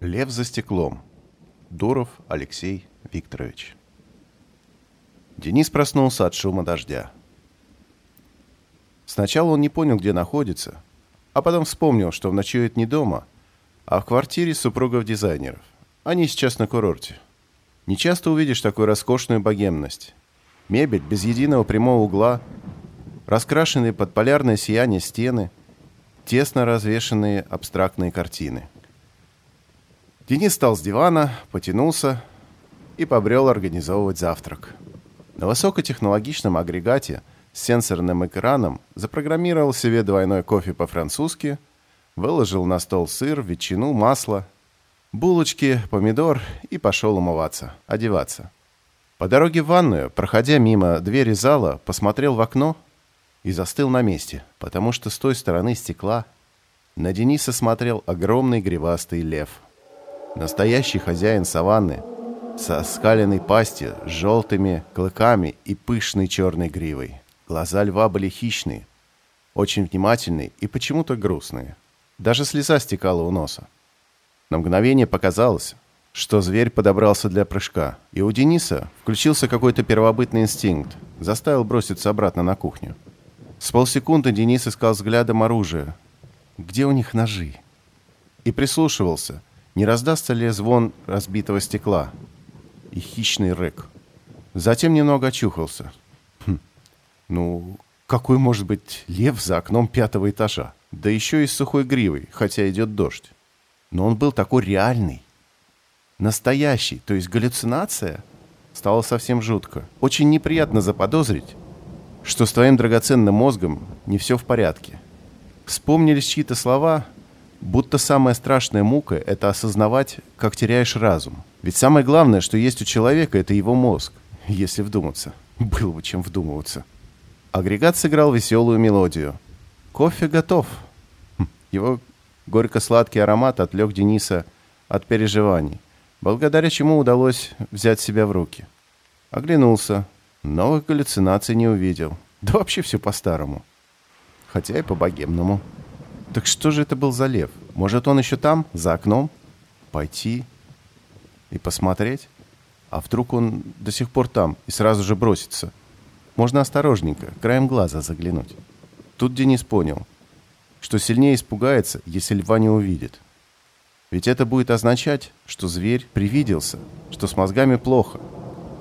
Лев за стеклом. Дуров Алексей Викторович. Денис проснулся от шума дождя. Сначала он не понял, где находится, а потом вспомнил, что ночует не дома, а в квартире супругов дизайнеров. Они сейчас на курорте. Не часто увидишь такую роскошную богемность. Мебель без единого прямого угла, раскрашенные под полярное сияние стены, тесно развешенные абстрактные картины – Денис встал с дивана, потянулся и побрел организовывать завтрак. На высокотехнологичном агрегате с сенсорным экраном запрограммировал себе двойной кофе по-французски, выложил на стол сыр, ветчину, масло, булочки, помидор и пошел умываться, одеваться. По дороге в ванную, проходя мимо двери зала, посмотрел в окно и застыл на месте, потому что с той стороны стекла на Дениса смотрел огромный гривастый лев – Настоящий хозяин саванны со скаленной пастью, с желтыми клыками и пышной черной гривой. Глаза льва были хищные, очень внимательные и почему-то грустные. Даже слеза стекала у носа. На мгновение показалось, что зверь подобрался для прыжка, и у Дениса включился какой-то первобытный инстинкт, заставил броситься обратно на кухню. С полсекунды Денис искал взглядом оружие. Где у них ножи? И прислушивался, не раздастся ли звон разбитого стекла и хищный рык. Затем немного очухался. Хм. Ну, какой может быть лев за окном пятого этажа? Да еще и с сухой гривой, хотя идет дождь. Но он был такой реальный. Настоящий, то есть галлюцинация. Стало совсем жутко. Очень неприятно заподозрить, что с твоим драгоценным мозгом не все в порядке. Вспомнились чьи-то слова, Будто самая страшная мука – это осознавать, как теряешь разум. Ведь самое главное, что есть у человека – это его мозг, если вдуматься. Было бы чем вдумываться. Агрегат сыграл веселую мелодию. Кофе готов. Хм, его горько-сладкий аромат отвлек Дениса от переживаний, благодаря чему удалось взять себя в руки. Оглянулся. Новых галлюцинаций не увидел. Да вообще все по-старому. Хотя и по-богемному. Так что же это был за лев? Может, он еще там, за окном? Пойти и посмотреть? А вдруг он до сих пор там и сразу же бросится? Можно осторожненько, краем глаза заглянуть. Тут Денис понял, что сильнее испугается, если льва не увидит. Ведь это будет означать, что зверь привиделся, что с мозгами плохо.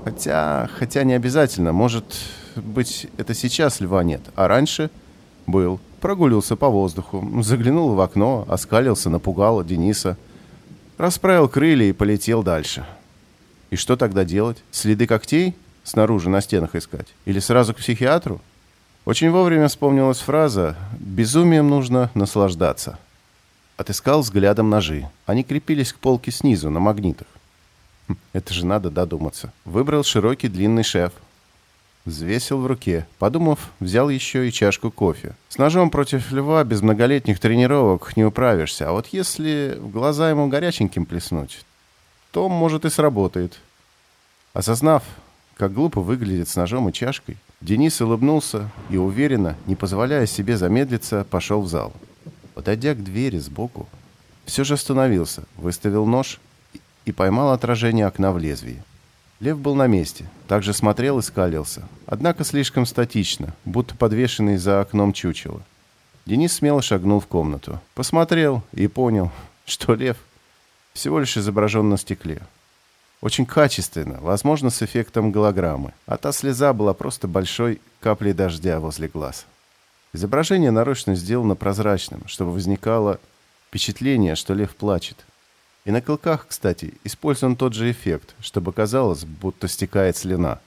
Хотя, хотя не обязательно. Может быть, это сейчас льва нет, а раньше был прогулился по воздуху, заглянул в окно, оскалился, напугал Дениса, расправил крылья и полетел дальше. И что тогда делать? Следы когтей снаружи на стенах искать? Или сразу к психиатру? Очень вовремя вспомнилась фраза «безумием нужно наслаждаться». Отыскал взглядом ножи. Они крепились к полке снизу, на магнитах. Хм, это же надо додуматься. Выбрал широкий длинный шеф, Взвесил в руке. Подумав, взял еще и чашку кофе. С ножом против льва без многолетних тренировок не управишься. А вот если в глаза ему горяченьким плеснуть, то, может, и сработает. Осознав, как глупо выглядит с ножом и чашкой, Денис улыбнулся и уверенно, не позволяя себе замедлиться, пошел в зал. Подойдя к двери сбоку, все же остановился, выставил нож и поймал отражение окна в лезвии. Лев был на месте, также смотрел и скалился, однако слишком статично, будто подвешенный за окном чучело. Денис смело шагнул в комнату, посмотрел и понял, что лев всего лишь изображен на стекле. Очень качественно, возможно, с эффектом голограммы, а та слеза была просто большой каплей дождя возле глаз. Изображение нарочно сделано прозрачным, чтобы возникало впечатление, что лев плачет. И на клыках, кстати, использован тот же эффект, чтобы казалось, будто стекает слюна.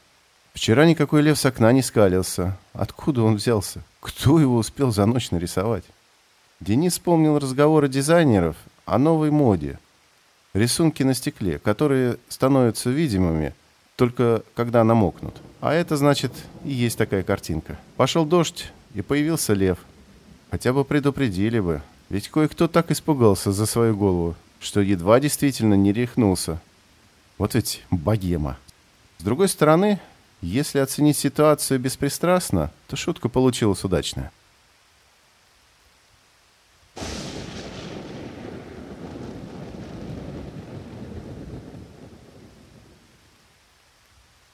Вчера никакой лев с окна не скалился. Откуда он взялся? Кто его успел за ночь нарисовать? Денис вспомнил разговоры дизайнеров о новой моде. Рисунки на стекле, которые становятся видимыми только когда намокнут. А это значит и есть такая картинка. Пошел дождь, и появился лев. Хотя бы предупредили бы. Ведь кое-кто так испугался за свою голову, что едва действительно не рехнулся. Вот ведь богема. С другой стороны, если оценить ситуацию беспристрастно, то шутка получилась удачная.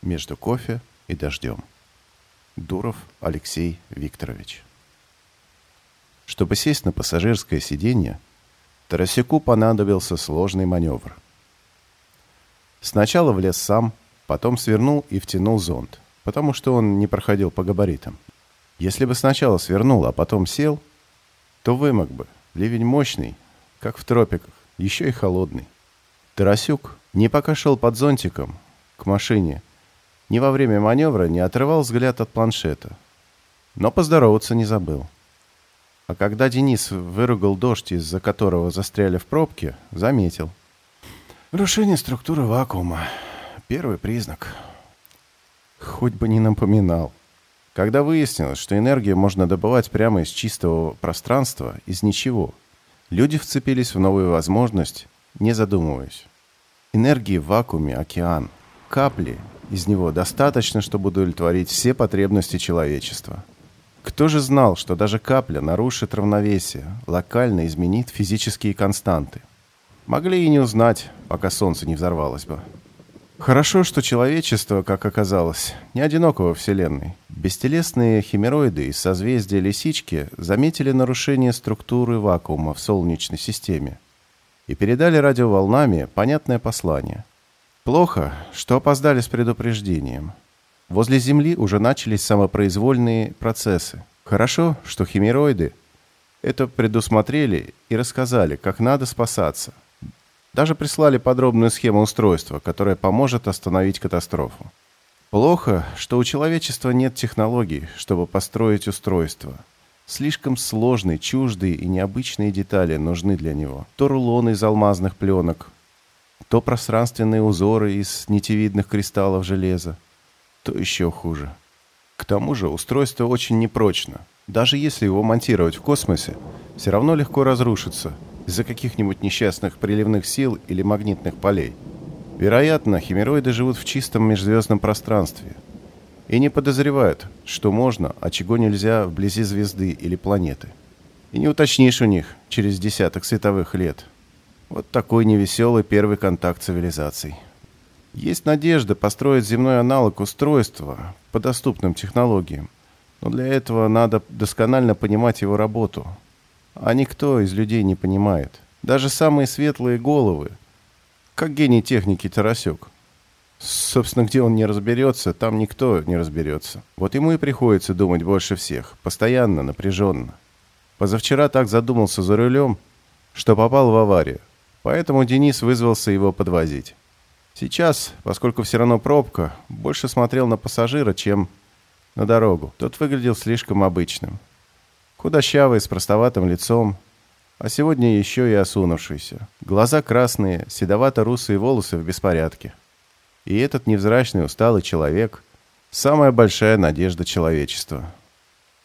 между кофе и дождем. Дуров Алексей Викторович. Чтобы сесть на пассажирское сиденье, Тарасюку понадобился сложный маневр. Сначала влез сам, потом свернул и втянул зонт, потому что он не проходил по габаритам. Если бы сначала свернул, а потом сел, то вымок бы. Ливень мощный, как в тропиках, еще и холодный. Тарасюк не пока шел под зонтиком к машине, ни во время маневра не отрывал взгляд от планшета. Но поздороваться не забыл. А когда Денис выругал дождь, из-за которого застряли в пробке, заметил. Рушение структуры вакуума. Первый признак. Хоть бы не напоминал. Когда выяснилось, что энергию можно добывать прямо из чистого пространства, из ничего, люди вцепились в новую возможность, не задумываясь. Энергии в вакууме – океан. Капли из него достаточно, чтобы удовлетворить все потребности человечества. Кто же знал, что даже капля нарушит равновесие, локально изменит физические константы? Могли и не узнать, пока солнце не взорвалось бы. Хорошо, что человечество, как оказалось, не одиноко во Вселенной. Бестелесные химероиды из созвездия Лисички заметили нарушение структуры вакуума в Солнечной системе и передали радиоволнами понятное послание. Плохо, что опоздали с предупреждением. Возле Земли уже начались самопроизвольные процессы. Хорошо, что химероиды это предусмотрели и рассказали, как надо спасаться. Даже прислали подробную схему устройства, которая поможет остановить катастрофу. Плохо, что у человечества нет технологий, чтобы построить устройство – Слишком сложные, чуждые и необычные детали нужны для него. То рулоны из алмазных пленок, то пространственные узоры из нитевидных кристаллов железа, то еще хуже. К тому же устройство очень непрочно. Даже если его монтировать в космосе, все равно легко разрушится из-за каких-нибудь несчастных приливных сил или магнитных полей. Вероятно, химероиды живут в чистом межзвездном пространстве – и не подозревают, что можно, а чего нельзя вблизи звезды или планеты. И не уточнишь у них через десяток световых лет. Вот такой невеселый первый контакт цивилизаций. Есть надежда построить земной аналог устройства по доступным технологиям, но для этого надо досконально понимать его работу. А никто из людей не понимает. Даже самые светлые головы, как гений техники Тарасек – Собственно, где он не разберется, там никто не разберется. Вот ему и приходится думать больше всех, постоянно, напряженно. Позавчера так задумался за рулем, что попал в аварию. Поэтому Денис вызвался его подвозить. Сейчас, поскольку все равно пробка, больше смотрел на пассажира, чем на дорогу. Тот выглядел слишком обычным. Худощавый, с простоватым лицом, а сегодня еще и осунувшийся. Глаза красные, седовато-русые волосы в беспорядке. И этот невзрачный усталый человек – самая большая надежда человечества.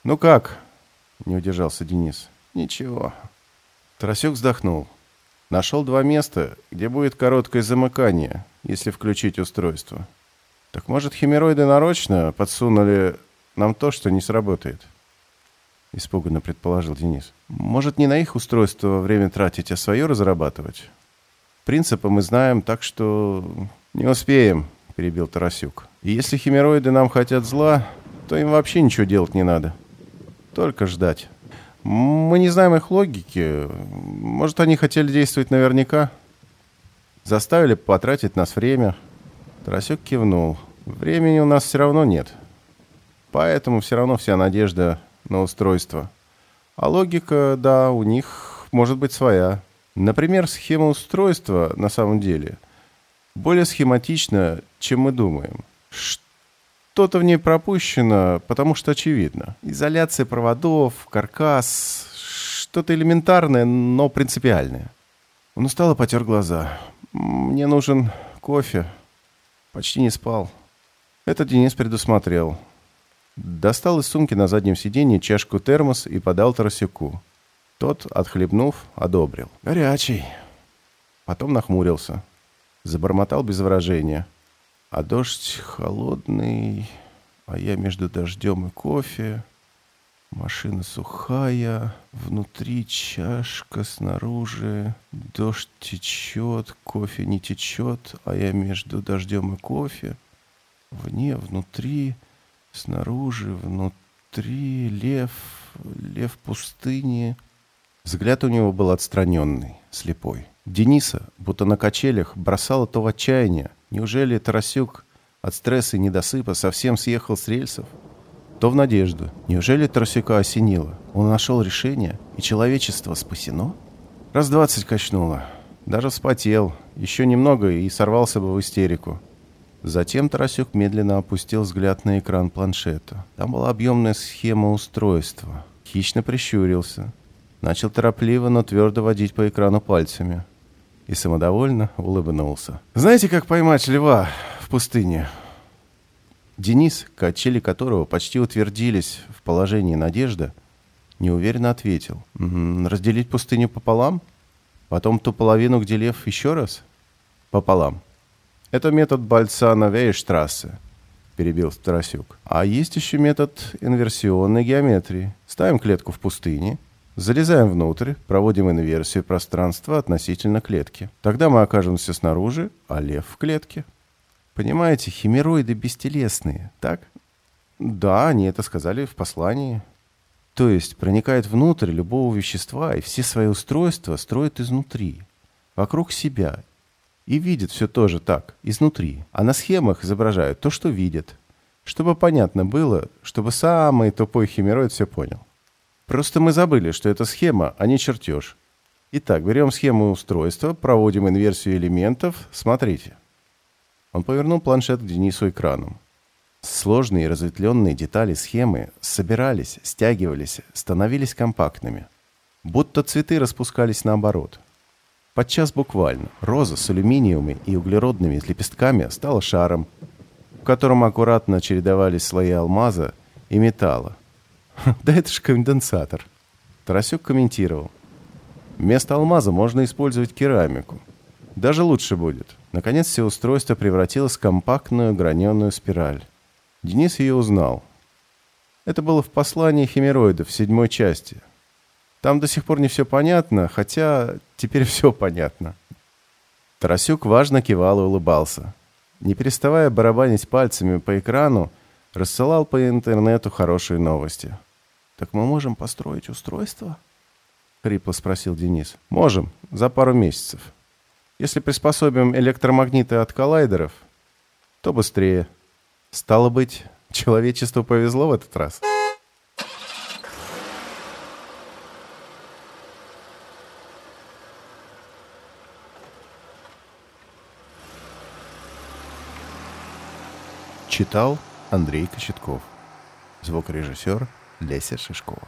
«Ну как?» – не удержался Денис. «Ничего». Тарасюк вздохнул. Нашел два места, где будет короткое замыкание, если включить устройство. Так может, химероиды нарочно подсунули нам то, что не сработает? Испуганно предположил Денис. Может, не на их устройство время тратить, а свое разрабатывать? Принципы мы знаем, так что «Не успеем», — перебил Тарасюк. «И если химероиды нам хотят зла, то им вообще ничего делать не надо. Только ждать. Мы не знаем их логики. Может, они хотели действовать наверняка? Заставили потратить нас время». Тарасюк кивнул. «Времени у нас все равно нет. Поэтому все равно вся надежда на устройство. А логика, да, у них может быть своя. Например, схема устройства на самом деле — более схематично, чем мы думаем. Что-то в ней пропущено, потому что очевидно. Изоляция проводов, каркас, что-то элементарное, но принципиальное. Он устало потер глаза. «Мне нужен кофе». Почти не спал. Это Денис предусмотрел. Достал из сумки на заднем сиденье чашку термос и подал Тарасюку. Тот, отхлебнув, одобрил. «Горячий». Потом нахмурился. Забормотал без выражения. А дождь холодный, а я между дождем и кофе. Машина сухая, внутри чашка, снаружи. Дождь течет, кофе не течет, а я между дождем и кофе. Вне, внутри, снаружи, внутри, лев, лев пустыни. Взгляд у него был отстраненный, слепой. Дениса, будто на качелях, бросало то в отчаяние. Неужели Тарасюк от стресса и недосыпа совсем съехал с рельсов? То в надежду. Неужели Тарасюка осенило? Он нашел решение, и человечество спасено? Раз двадцать качнуло. Даже вспотел. Еще немного и сорвался бы в истерику. Затем Тарасюк медленно опустил взгляд на экран планшета. Там была объемная схема устройства. Хищно прищурился. Начал торопливо, но твердо водить по экрану пальцами и самодовольно улыбнулся. «Знаете, как поймать льва в пустыне?» Денис, качели которого почти утвердились в положении надежда, неуверенно ответил. «Разделить пустыню пополам? Потом ту половину, где лев, еще раз?» «Пополам. Это метод Бальцана Вейштрассе», — перебил Тарасюк. «А есть еще метод инверсионной геометрии. Ставим клетку в пустыне, Залезаем внутрь, проводим инверсию пространства относительно клетки. Тогда мы окажемся снаружи, а лев в клетке. Понимаете, химероиды бестелесные, так? Да, они это сказали в послании. То есть проникает внутрь любого вещества и все свои устройства строят изнутри, вокруг себя. И видят все тоже так, изнутри. А на схемах изображают то, что видят. Чтобы понятно было, чтобы самый тупой химероид все понял. Просто мы забыли, что это схема, а не чертеж. Итак, берем схему устройства, проводим инверсию элементов. Смотрите. Он повернул планшет к Денису экраном. Сложные и разветвленные детали схемы собирались, стягивались, становились компактными. Будто цветы распускались наоборот. Подчас буквально. Роза с алюминиевыми и углеродными лепестками стала шаром, в котором аккуратно чередовались слои алмаза и металла. Да это же конденсатор. Тарасюк комментировал. Вместо алмаза можно использовать керамику. Даже лучше будет. Наконец все устройство превратилось в компактную граненую спираль. Денис ее узнал. Это было в послании химероидов в седьмой части. Там до сих пор не все понятно, хотя теперь все понятно. Тарасюк важно кивал и улыбался. Не переставая барабанить пальцами по экрану, рассылал по интернету хорошие новости. «Так мы можем построить устройство?» — хрипло спросил Денис. «Можем, за пару месяцев. Если приспособим электромагниты от коллайдеров, то быстрее. Стало быть, человечеству повезло в этот раз». Читал Андрей Кочетков. Звукорежиссер Леся Шишкова.